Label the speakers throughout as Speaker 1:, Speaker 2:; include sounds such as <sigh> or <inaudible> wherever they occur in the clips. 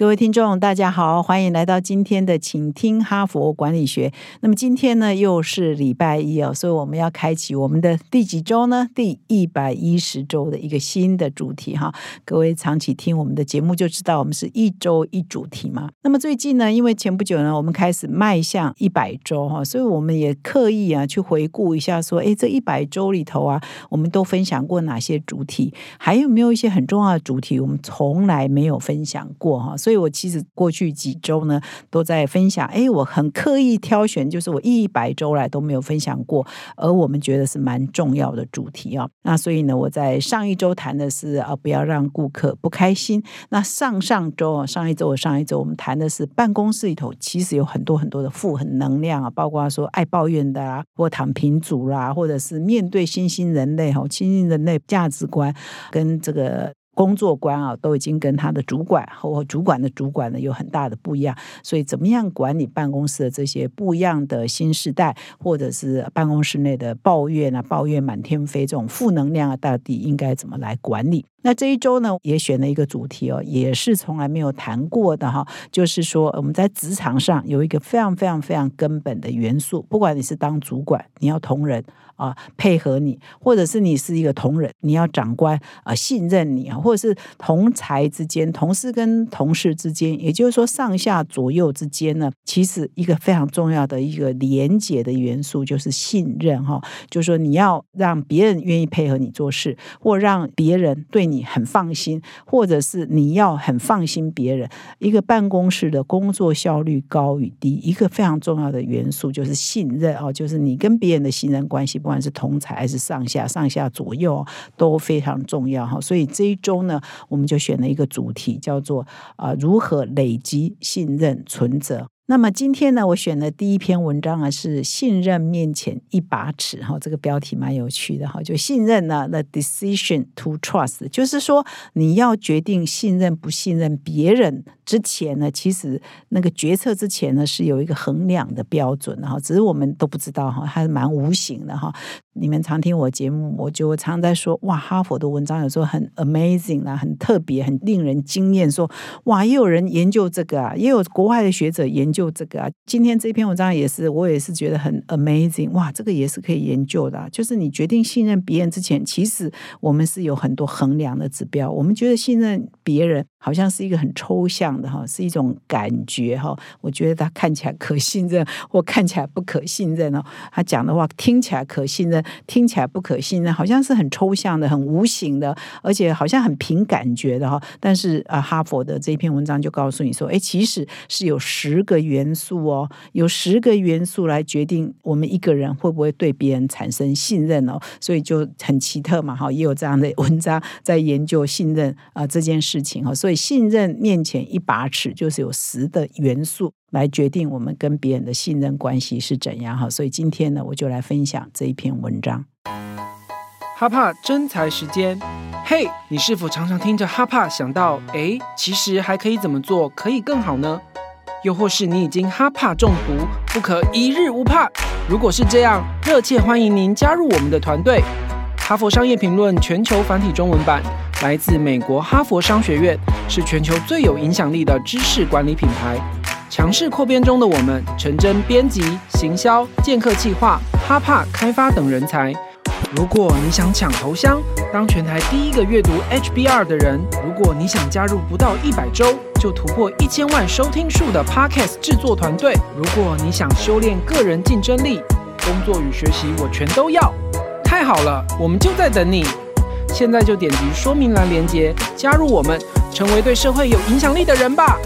Speaker 1: 各位听众，大家好，欢迎来到今天的请听哈佛管理学。那么今天呢，又是礼拜一哦，所以我们要开启我们的第几周呢？第一百一十周的一个新的主题哈。各位长期听我们的节目就知道，我们是一周一主题嘛。那么最近呢，因为前不久呢，我们开始迈向一百周哈，所以我们也刻意啊去回顾一下，说，哎，这一百周里头啊，我们都分享过哪些主题？还有没有一些很重要的主题，我们从来没有分享过哈？所以所以我其实过去几周呢，都在分享。哎，我很刻意挑选，就是我一百周来都没有分享过，而我们觉得是蛮重要的主题啊。那所以呢，我在上一周谈的是啊，不要让顾客不开心。那上上周啊，上一周我、上一周我们谈的是办公室里头其实有很多很多的负很能量啊，包括说爱抱怨的啦，或躺平族啦，或者是面对新兴人类哈，新兴人类价值观跟这个。工作观啊，都已经跟他的主管或主管的主管呢有很大的不一样，所以怎么样管理办公室的这些不一样的新时代，或者是办公室内的抱怨啊、抱怨满天飞这种负能量啊，到底应该怎么来管理？那这一周呢，也选了一个主题哦，也是从来没有谈过的哈，就是说我们在职场上有一个非常非常非常根本的元素，不管你是当主管，你要同仁。啊，配合你，或者是你是一个同仁，你要长官啊信任你啊，或者是同才之间、同事跟同事之间，也就是说上下左右之间呢，其实一个非常重要的一个连结的元素就是信任哈，就是说你要让别人愿意配合你做事，或让别人对你很放心，或者是你要很放心别人。一个办公室的工作效率高与低，一个非常重要的元素就是信任啊，就是你跟别人的信任关系。不不管是同财还是上下、上下左右都非常重要哈，所以这一周呢，我们就选了一个主题，叫做啊如何累积信任存折。那么今天呢，我选的第一篇文章啊是“信任面前一把尺”哈，这个标题蛮有趣的哈。就信任呢，the decision to trust，就是说你要决定信任不信任别人之前呢，其实那个决策之前呢是有一个衡量的标准哈，只是我们都不知道哈，还是蛮无形的哈。你们常听我节目，我就常在说哇，哈佛的文章有时候很 amazing 啊，很特别，很令人惊艳。说哇，也有人研究这个啊，也有国外的学者研究。这个啊，今天这篇文章也是，我也是觉得很 amazing 哇，这个也是可以研究的。就是你决定信任别人之前，其实我们是有很多衡量的指标。我们觉得信任别人。好像是一个很抽象的哈，是一种感觉哈。我觉得他看起来可信任，或看起来不可信任哦。他讲的话听起来可信任，听起来不可信任，好像是很抽象的、很无形的，而且好像很凭感觉的哈。但是啊，哈佛的这篇文章就告诉你说，哎，其实是有十个元素哦，有十个元素来决定我们一个人会不会对别人产生信任哦。所以就很奇特嘛哈，也有这样的文章在研究信任啊这件事情哈。所以。信任面前一把尺，就是有十的元素来决定我们跟别人的信任关系是怎样哈。所以今天呢，我就来分享这一篇文章。
Speaker 2: 哈帕真才时间，嘿，你是否常常听着哈帕想到，哎，其实还可以怎么做可以更好呢？又或是你已经哈帕中毒，不可一日无怕？如果是这样，热切欢迎您加入我们的团队。哈佛商业评论全球繁体中文版来自美国哈佛商学院，是全球最有影响力的知识管理品牌。强势扩编中的我们，陈真编辑、行销、剑客计划、哈帕开发等人才。如果你想抢头香，当全台第一个阅读 HBR 的人；如果你想加入不到一百周就突破一千万收听数的 Podcast 制作团队；如果你想修炼个人竞争力，工作与学习我全都要。太好了，我们就在等你。现在就点击说明栏链接，加入我们，成为对社会有影响力的人吧。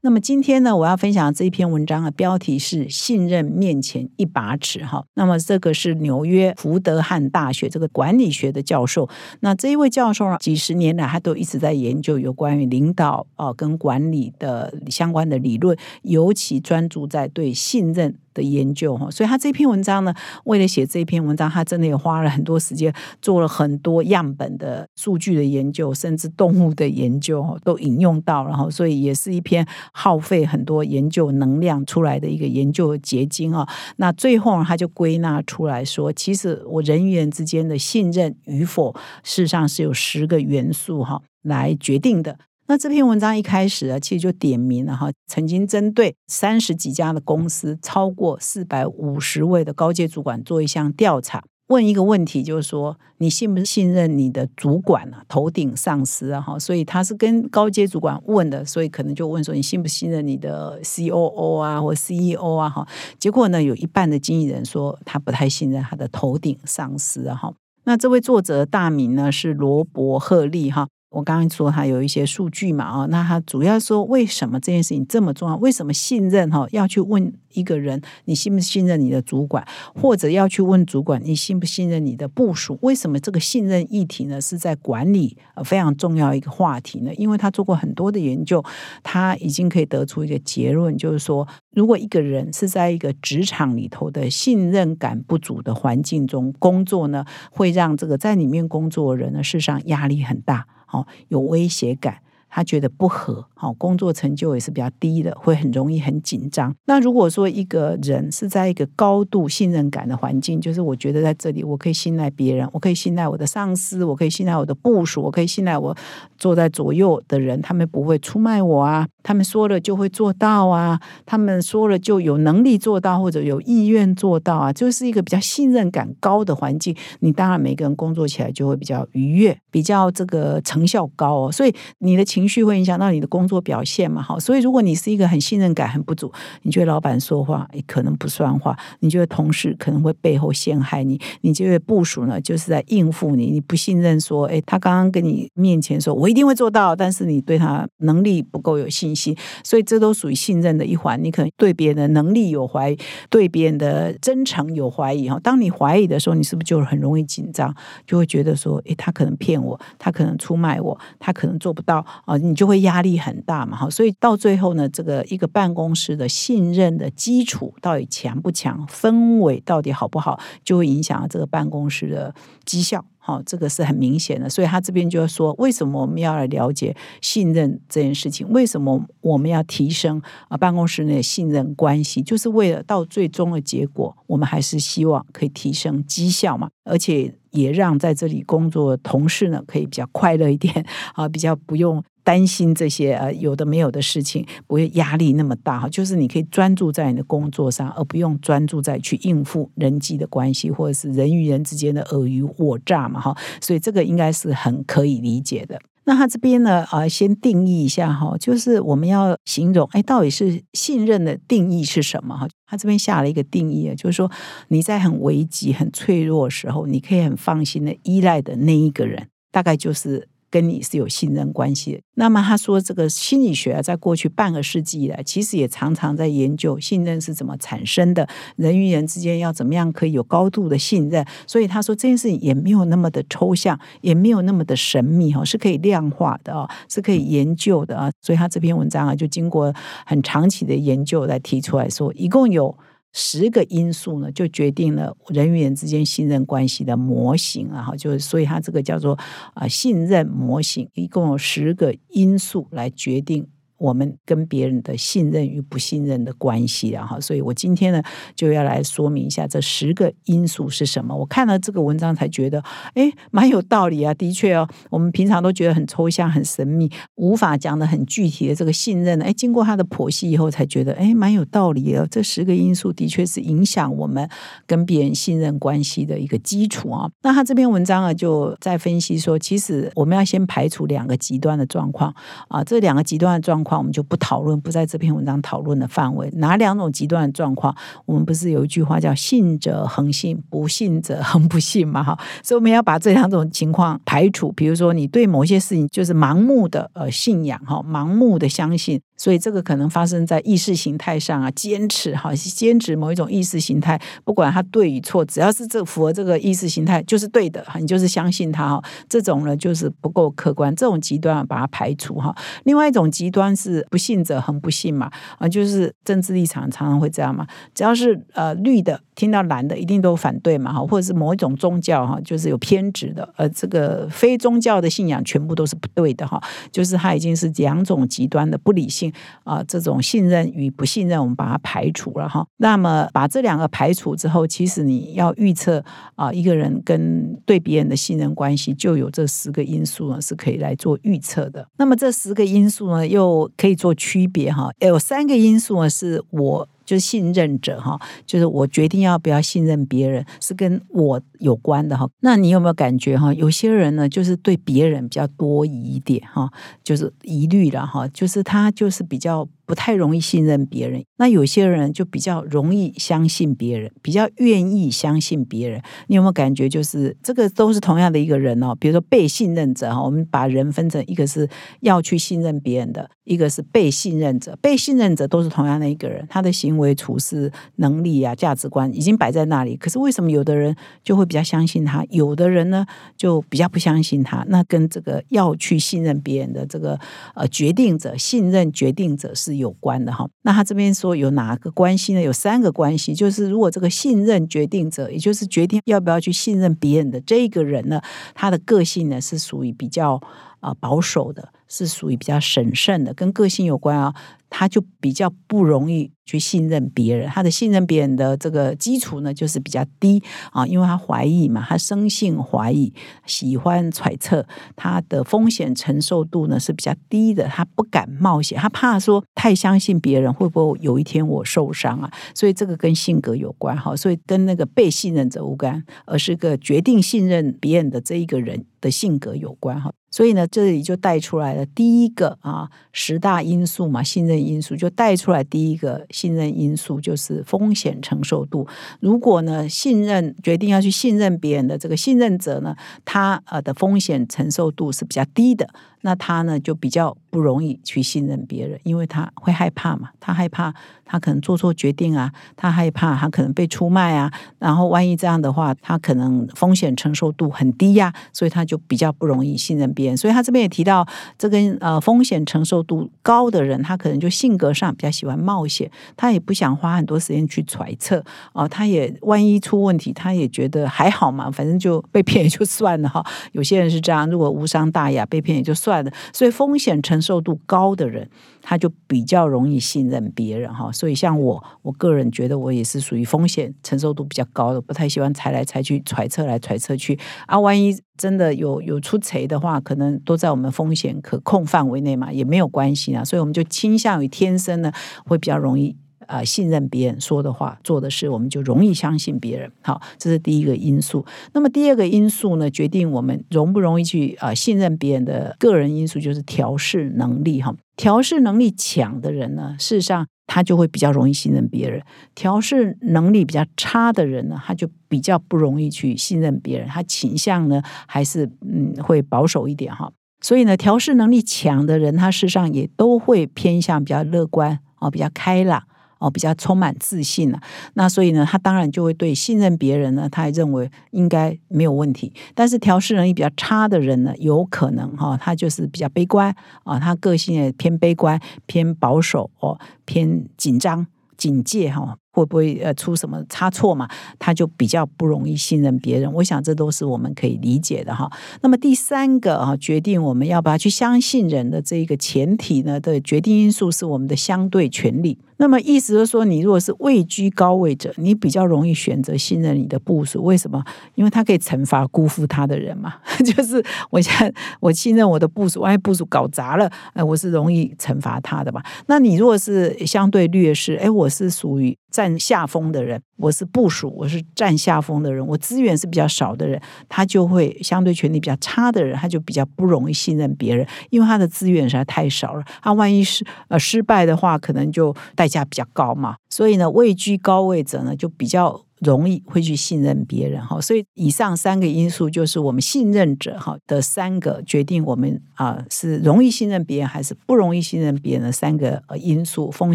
Speaker 1: 那么今天呢，我要分享这一篇文章的标题是“信任面前一把尺”哈。那么这个是纽约福德汉大学这个管理学的教授。那这一位教授啊，几十年来他都一直在研究有关于领导啊跟管理的相关的理论，尤其专注在对信任。的研究哈，所以他这篇文章呢，为了写这篇文章，他真的也花了很多时间，做了很多样本的数据的研究，甚至动物的研究都引用到，然后所以也是一篇耗费很多研究能量出来的一个研究结晶啊。那最后他就归纳出来说，其实我人与人之间的信任与否，事实上是有十个元素哈来决定的。那这篇文章一开始啊，其实就点名了哈，曾经针对三十几家的公司，超过四百五十位的高阶主管做一项调查，问一个问题，就是说你信不信任你的主管啊，头顶上司啊？哈，所以他是跟高阶主管问的，所以可能就问说你信不信任你的 C O O 啊，或 C E O 啊？哈，结果呢，有一半的经纪人说他不太信任他的头顶上司啊。哈，那这位作者大名呢是罗伯赫利哈。我刚刚说他有一些数据嘛，啊，那他主要说为什么这件事情这么重要？为什么信任哈要去问一个人，你信不信任你的主管，或者要去问主管，你信不信任你的部属？为什么这个信任议题呢是在管理非常重要一个话题呢？因为他做过很多的研究，他已经可以得出一个结论，就是说，如果一个人是在一个职场里头的信任感不足的环境中工作呢，会让这个在里面工作的人呢，事实上压力很大。哦，有威胁感。他觉得不合，好工作成就也是比较低的，会很容易很紧张。那如果说一个人是在一个高度信任感的环境，就是我觉得在这里我可以信赖别人，我可以信赖我的上司，我可以信赖我的部署，我可以信赖我坐在左右的人，他们不会出卖我啊，他们说了就会做到啊，他们说了就有能力做到或者有意愿做到啊，就是一个比较信任感高的环境。你当然每个人工作起来就会比较愉悦，比较这个成效高哦，所以你的情。情绪会影响到你的工作表现嘛？好，所以如果你是一个很信任感很不足，你觉得老板说话可能不算话，你觉得同事可能会背后陷害你，你觉得部署呢就是在应付你，你不信任说，哎，他刚刚跟你面前说我一定会做到，但是你对他能力不够有信心，所以这都属于信任的一环。你可能对别人的能力有怀疑，对别人的真诚有怀疑哈。当你怀疑的时候，你是不是就很容易紧张，就会觉得说，哎，他可能骗我，他可能出卖我，他可能做不到啊。你就会压力很大嘛，哈，所以到最后呢，这个一个办公室的信任的基础到底强不强，氛围到底好不好，就会影响这个办公室的绩效，好，这个是很明显的。所以他这边就要说，为什么我们要来了解信任这件事情？为什么我们要提升啊办公室内的信任关系？就是为了到最终的结果，我们还是希望可以提升绩效嘛，而且也让在这里工作的同事呢，可以比较快乐一点 <laughs> 啊，比较不用。担心这些呃有的没有的事情，不会压力那么大哈。就是你可以专注在你的工作上，而不用专注在去应付人际的关系，或者是人与人之间的尔虞我诈嘛哈。所以这个应该是很可以理解的。那他这边呢啊，先定义一下哈，就是我们要形容哎，到底是信任的定义是什么哈？他这边下了一个定义啊，就是说你在很危急、很脆弱时候，你可以很放心的依赖的那一个人，大概就是。跟你是有信任关系的。那么他说，这个心理学啊，在过去半个世纪以来，其实也常常在研究信任是怎么产生的，人与人之间要怎么样可以有高度的信任。所以他说这件事情也没有那么的抽象，也没有那么的神秘哈，是可以量化的啊，是可以研究的啊。所以他这篇文章啊，就经过很长期的研究来提出来说，一共有。十个因素呢，就决定了人与人之间信任关系的模型啊，哈，就是所以它这个叫做啊信任模型，一共有十个因素来决定。我们跟别人的信任与不信任的关系啊，哈，所以我今天呢就要来说明一下这十个因素是什么。我看了这个文章才觉得，哎，蛮有道理啊。的确哦，我们平常都觉得很抽象、很神秘，无法讲的很具体的这个信任呢，哎，经过他的剖析以后，才觉得，哎，蛮有道理的。这十个因素的确是影响我们跟别人信任关系的一个基础啊。那他这篇文章啊，就在分析说，其实我们要先排除两个极端的状况啊，这两个极端的状。况我们就不讨论，不在这篇文章讨论的范围。哪两种极端的状况？我们不是有一句话叫“信者恒信，不信者恒不信”嘛？哈，所以我们要把这两种情况排除。比如说，你对某些事情就是盲目的呃信仰哈，盲目的相信，所以这个可能发生在意识形态上啊，坚持哈，坚持某一种意识形态，不管它对与错，只要是这符合这个意识形态就是对的，你就是相信它哈。这种呢就是不够客观，这种极端把它排除哈。另外一种极端是不信者恒不信嘛啊，就是政治立场常常会这样嘛，只要是呃绿的听到蓝的一定都反对嘛哈，或者是某一种宗教哈，就是有偏执的，呃，这个非宗教的信仰全部都是不对的哈，就是它已经是两种极端的不理性。啊，这种信任与不信任，我们把它排除了哈。那么把这两个排除之后，其实你要预测啊，一个人跟对别人的信任关系，就有这十个因素呢，是可以来做预测的。那么这十个因素呢，又可以做区别哈。有三个因素呢，是我。就是信任者哈，就是我决定要不要信任别人，是跟我有关的哈。那你有没有感觉哈？有些人呢，就是对别人比较多疑一点哈，就是疑虑了哈，就是他就是比较。不太容易信任别人，那有些人就比较容易相信别人，比较愿意相信别人。你有没有感觉，就是这个都是同样的一个人哦？比如说被信任者哈，我们把人分成一个是要去信任别人的，一个是被信任者。被信任者都是同样的一个人，他的行为处事能力啊、价值观已经摆在那里。可是为什么有的人就会比较相信他，有的人呢就比较不相信他？那跟这个要去信任别人的这个呃决定者、信任决定者是。有关的哈，那他这边说有哪个关系呢？有三个关系，就是如果这个信任决定者，也就是决定要不要去信任别人的这个人呢，他的个性呢是属于比较啊保守的。是属于比较审慎的，跟个性有关啊，他就比较不容易去信任别人。他的信任别人的这个基础呢，就是比较低啊，因为他怀疑嘛，他生性怀疑，喜欢揣测，他的风险承受度呢是比较低的，他不敢冒险，他怕说太相信别人会不会有一天我受伤啊，所以这个跟性格有关哈，所以跟那个被信任者无关，而是个决定信任别人的这一个人的性格有关哈。所以呢，这里就带出来了第一个啊十大因素嘛，信任因素就带出来第一个信任因素就是风险承受度。如果呢，信任决定要去信任别人的这个信任者呢，他呃的风险承受度是比较低的。那他呢就比较不容易去信任别人，因为他会害怕嘛，他害怕他可能做错决定啊，他害怕他可能被出卖啊，然后万一这样的话，他可能风险承受度很低呀，所以他就比较不容易信任别人。所以他这边也提到，这跟呃风险承受度高的人，他可能就性格上比较喜欢冒险，他也不想花很多时间去揣测哦，他也万一出问题，他也觉得还好嘛，反正就被骗也就算了哈。有些人是这样，如果无伤大雅，被骗也就算了。所以风险承受度高的人，他就比较容易信任别人哈。所以像我，我个人觉得我也是属于风险承受度比较高的，不太喜欢猜来猜去、揣测来揣测去啊。万一真的有有出贼的话，可能都在我们风险可控范围内嘛，也没有关系啊。所以我们就倾向于天生呢，会比较容易。啊，信任别人说的话、做的事，我们就容易相信别人。好，这是第一个因素。那么第二个因素呢，决定我们容不容易去啊信任别人的个人因素，就是调试能力。哈，调试能力强的人呢，事实上他就会比较容易信任别人；调试能力比较差的人呢，他就比较不容易去信任别人。他倾向呢，还是嗯会保守一点哈。所以呢，调试能力强的人，他事实上也都会偏向比较乐观哦，比较开朗。哦，比较充满自信了，那所以呢，他当然就会对信任别人呢，他也认为应该没有问题。但是调试能力比较差的人呢，有可能哈，他就是比较悲观啊，他个性也偏悲观、偏保守哦，偏紧张、警戒哈。会不会呃出什么差错嘛？他就比较不容易信任别人。我想这都是我们可以理解的哈。那么第三个啊，决定我们要不要去相信人的这一个前提呢的决定因素是我们的相对权利。那么意思是说，你如果是位居高位者，你比较容易选择信任你的部属。为什么？因为他可以惩罚辜负他的人嘛。<laughs> 就是我现在我信任我的部署，万一部署搞砸了，哎，我是容易惩罚他的嘛。那你如果是相对劣势，哎，我是属于占下风的人，我是部署，我是占下风的人，我资源是比较少的人，他就会相对权力比较差的人，他就比较不容易信任别人，因为他的资源实在太少了。他万一是呃失败的话，可能就代价比较高嘛。所以呢，位居高位者呢，就比较。容易会去信任别人哈。所以以上三个因素就是我们信任者哈的三个决定我们啊是容易信任别人还是不容易信任别人的三个因素，风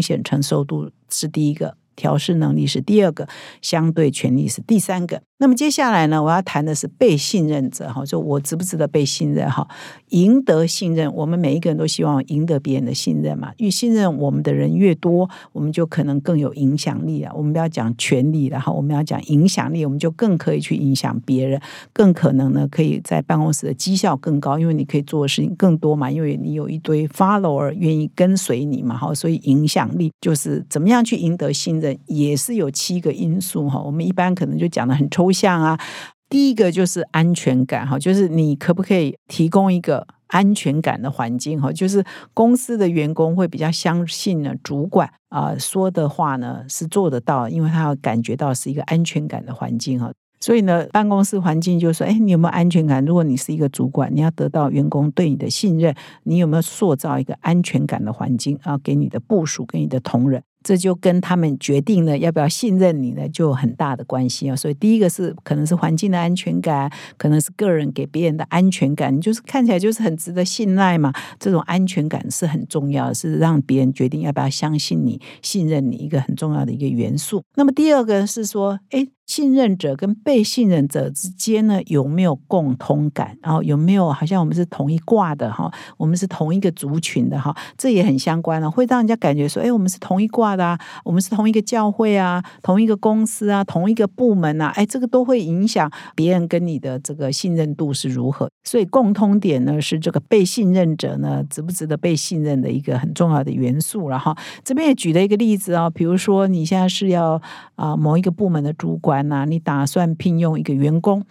Speaker 1: 险承受度是第一个。调试能力是第二个，相对权力是第三个。那么接下来呢，我要谈的是被信任者哈，就我值不值得被信任哈？赢得信任，我们每一个人都希望赢得别人的信任嘛。越信任我们的人越多，我们就可能更有影响力啊。我们不要讲权力，然后我们要讲影响力，我们就更可以去影响别人，更可能呢可以在办公室的绩效更高，因为你可以做的事情更多嘛，因为你有一堆 follower 愿意跟随你嘛，哈，所以影响力就是怎么样去赢得信任，也是有七个因素哈。我们一般可能就讲的很抽。像啊，第一个就是安全感哈，就是你可不可以提供一个安全感的环境哈？就是公司的员工会比较相信呢，主管啊说的话呢是做得到，因为他要感觉到是一个安全感的环境哈。所以呢，办公室环境就是说，哎，你有没有安全感？如果你是一个主管，你要得到员工对你的信任，你有没有塑造一个安全感的环境啊？给你的部署，给你的同仁。这就跟他们决定了要不要信任你呢，就有很大的关系啊。所以第一个是可能是环境的安全感，可能是个人给别人的安全感，就是看起来就是很值得信赖嘛。这种安全感是很重要，是让别人决定要不要相信你、信任你一个很重要的一个元素。那么第二个是说，哎。信任者跟被信任者之间呢，有没有共通感？然后有没有好像我们是同一挂的哈？我们是同一个族群的哈？这也很相关了，会让人家感觉说，哎，我们是同一挂的啊，我们是同一个教会啊，同一个公司啊，同一个部门啊，哎，这个都会影响别人跟你的这个信任度是如何。所以共通点呢，是这个被信任者呢，值不值得被信任的一个很重要的元素。了哈这边也举了一个例子啊，比如说你现在是要啊某一个部门的主管。那你打算聘用一个员工？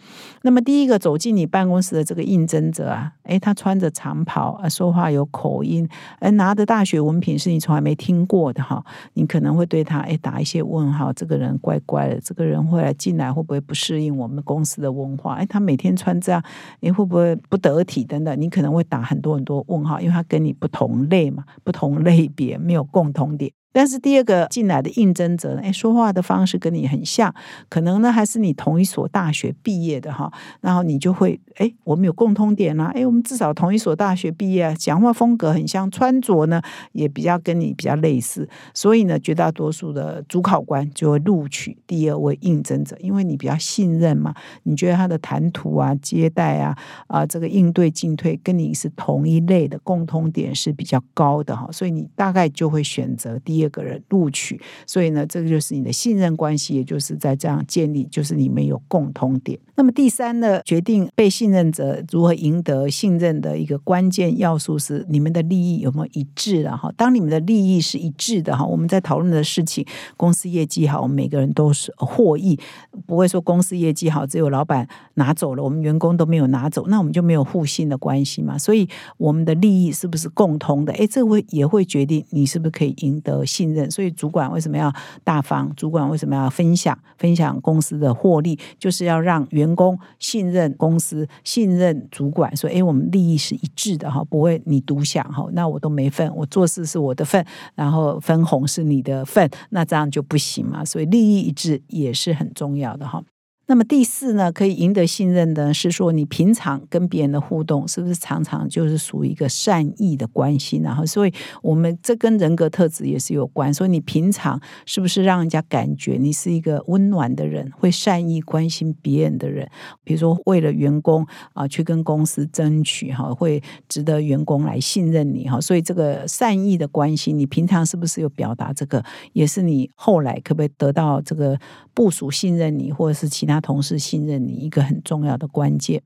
Speaker 1: 那么第一个走进你办公室的这个应征者啊，诶，他穿着长袍啊，说话有口音，诶拿的大学文凭是你从来没听过的哈，你可能会对他诶打一些问号，这个人怪怪的，这个人会来进来会不会不适应我们公司的文化？诶，他每天穿这样，你会不会不得体等等？你可能会打很多很多问号，因为他跟你不同类嘛，不同类别，没有共同点。但是第二个进来的应征者，哎，说话的方式跟你很像，可能呢还是你同一所大学毕业的哈，然后你就会，哎，我们有共通点啦，哎，我们至少同一所大学毕业，讲话风格很像，穿着呢也比较跟你比较类似，所以呢，绝大多数的主考官就会录取第二位应征者，因为你比较信任嘛，你觉得他的谈吐啊、接待啊、啊这个应对进退跟你是同一类的，共通点是比较高的哈，所以你大概就会选择第。第二个人录取，所以呢，这个就是你的信任关系，也就是在这样建立，就是你们有共通点。那么第三呢，决定被信任者如何赢得信任的一个关键要素是你们的利益有没有一致了哈？当你们的利益是一致的哈，我们在讨论的事情，公司业绩好，我们每个人都是获益，不会说公司业绩好只有老板拿走了，我们员工都没有拿走，那我们就没有互信的关系嘛？所以我们的利益是不是共通的？哎，这会也会决定你是不是可以赢得。信任，所以主管为什么要大方？主管为什么要分享？分享公司的获利，就是要让员工信任公司，信任主管。说：“哎，我们利益是一致的哈，不会你独享哈，那我都没份，我做事是我的份，然后分红是你的份，那这样就不行嘛。所以利益一致也是很重要的哈。”那么第四呢，可以赢得信任的是说，你平常跟别人的互动是不是常常就是属于一个善意的关系？然后，所以我们这跟人格特质也是有关。所以你平常是不是让人家感觉你是一个温暖的人，会善意关心别人的人？比如说，为了员工啊，去跟公司争取哈，会值得员工来信任你哈。所以这个善意的关系，你平常是不是有表达？这个也是你后来可不可以得到这个部署信任你，或者是其他？同事信任你一个很重要的关键。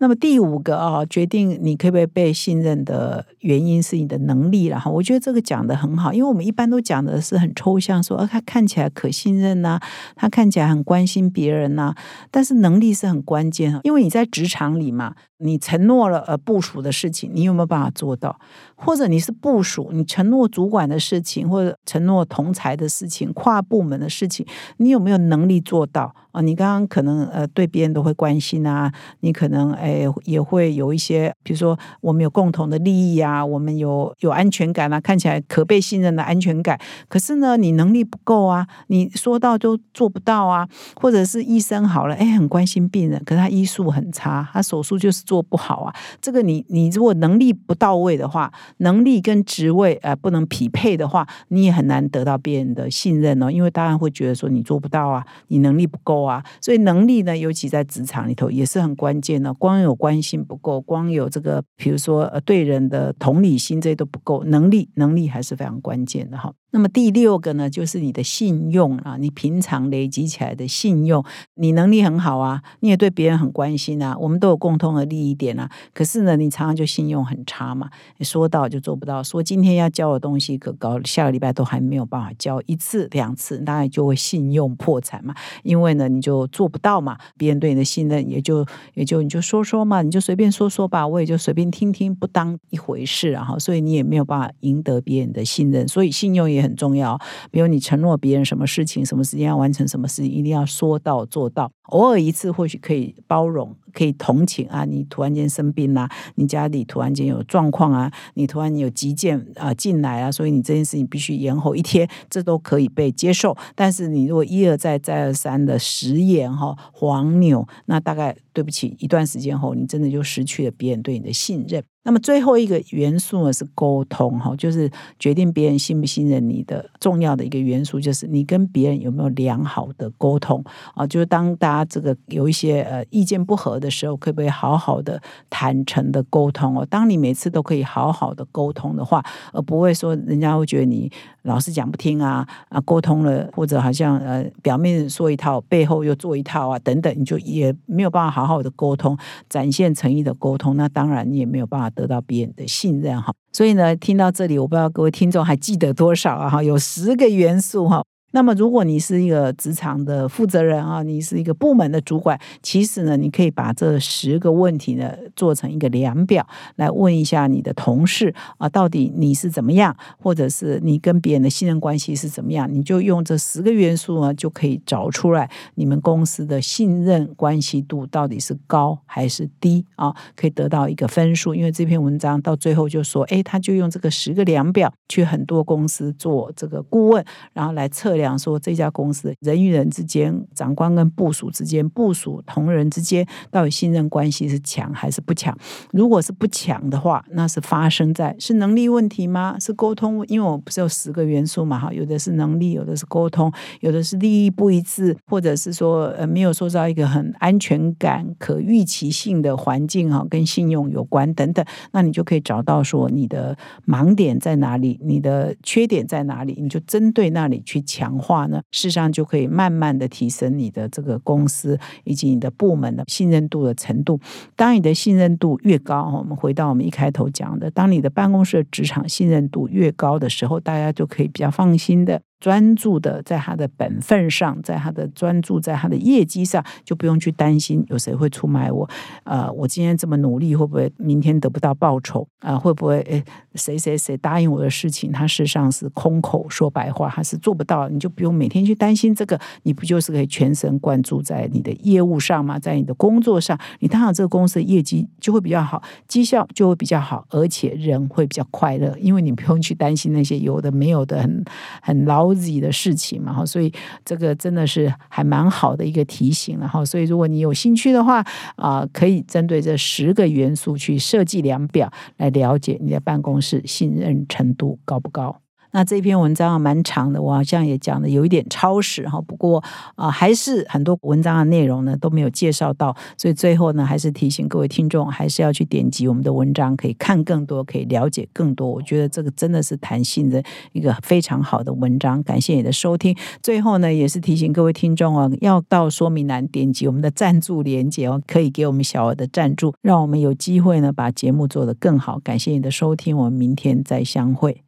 Speaker 1: 那么第五个啊，决定你可不可以被信任的原因是你的能力了哈。我觉得这个讲的很好，因为我们一般都讲的是很抽象，说他看起来可信任呐，他看起来很关心别人呐，但是能力是很关键因为你在职场里嘛，你承诺了呃部署的事情，你有没有办法做到？或者你是部署，你承诺主管的事情，或者承诺同才的事情、跨部门的事情，你有没有能力做到啊？你刚刚可能呃对别人都会关心啊，你可能哎也会有一些，比如说我们有共同的利益啊，我们有有安全感啊，看起来可被信任的安全感。可是呢，你能力不够啊，你说到都做不到啊，或者是医生好了，哎，很关心病人，可是他医术很差，他手术就是做不好啊。这个你你如果能力不到位的话，能力跟职位呃不能匹配的话，你也很难得到别人的信任哦，因为大家会觉得说你做不到啊，你能力不够啊，所以能力呢，尤其在职场里头也是很关键的。光有关心不够，光有这个，比如说呃对人的同理心这些都不够，能力能力还是非常关键的哈。那么第六个呢，就是你的信用啊，你平常累积起来的信用，你能力很好啊，你也对别人很关心啊，我们都有共同的利益点啊。可是呢，你常常就信用很差嘛，你说到就做不到，说今天要交的东西可高，下个礼拜都还没有办法交一次两次，大概就会信用破产嘛。因为呢，你就做不到嘛，别人对你的信任也就也就你就说说嘛，你就随便说说吧，我也就随便听听，不当一回事啊。所以你也没有办法赢得别人的信任，所以信用也。也很重要，比如你承诺别人什么事情，什么时间要完成什么事情，一定要说到做到。偶尔一次或许可以包容，可以同情啊。你突然间生病啦，你家里突然间有状况啊，你突然有急件啊进来啊，所以你这件事情必须延后一天，这都可以被接受。但是你如果一而再再而三的食言哈黄牛，那大概对不起，一段时间后你真的就失去了别人对你的信任。那么最后一个元素呢是沟通哈，就是决定别人信不信任你的重要的一个元素，就是你跟别人有没有良好的沟通啊。就是当大家这个有一些呃意见不合的时候，可不可以好好的坦诚的沟通哦？当你每次都可以好好的沟通的话，而不会说人家会觉得你老是讲不听啊啊，沟通了或者好像呃表面说一套，背后又做一套啊等等，你就也没有办法好好的沟通，展现诚意的沟通，那当然你也没有办法。得到别人的信任哈，所以呢，听到这里，我不知道各位听众还记得多少啊？哈，有十个元素哈。那么，如果你是一个职场的负责人啊，你是一个部门的主管，其实呢，你可以把这十个问题呢做成一个量表，来问一下你的同事啊，到底你是怎么样，或者是你跟别人的信任关系是怎么样？你就用这十个元素呢，就可以找出来你们公司的信任关系度到底是高还是低啊？可以得到一个分数。因为这篇文章到最后就说，哎，他就用这个十个量表去很多公司做这个顾问，然后来测。量说这家公司人与人之间、长官跟部属之间、部属同仁之间，到底信任关系是强还是不强？如果是不强的话，那是发生在是能力问题吗？是沟通？因为我不是有十个元素嘛，哈，有的是能力，有的是沟通，有的是利益不一致，或者是说呃没有塑造一个很安全感、可预期性的环境哈，跟信用有关等等，那你就可以找到说你的盲点在哪里，你的缺点在哪里，你就针对那里去强。强化呢，事实上就可以慢慢的提升你的这个公司以及你的部门的信任度的程度。当你的信任度越高，我们回到我们一开头讲的，当你的办公室职场信任度越高的时候，大家就可以比较放心的。专注的在他的本分上，在他的专注在他的业绩上，就不用去担心有谁会出卖我。呃，我今天这么努力，会不会明天得不到报酬？啊，会不会诶，谁谁谁答应我的事情，他事实上是空口说白话，他是做不到。你就不用每天去担心这个，你不就是可以全神贯注在你的业务上吗？在你的工作上，你当然这个公司的业绩就会比较好，绩效就会比较好，而且人会比较快乐，因为你不用去担心那些有的没有的很很劳。自己的事情嘛，哈，所以这个真的是还蛮好的一个提醒，然后，所以如果你有兴趣的话，啊，可以针对这十个元素去设计量表，来了解你的办公室信任程度高不高。那这篇文章蛮长的，我好像也讲的有一点超时哈。不过啊，还是很多文章的内容呢都没有介绍到，所以最后呢，还是提醒各位听众，还是要去点击我们的文章，可以看更多，可以了解更多。我觉得这个真的是弹性的一个非常好的文章。感谢你的收听。最后呢，也是提醒各位听众哦，要到说明栏点击我们的赞助连接哦，可以给我们小额的赞助，让我们有机会呢把节目做得更好。感谢你的收听，我们明天再相会。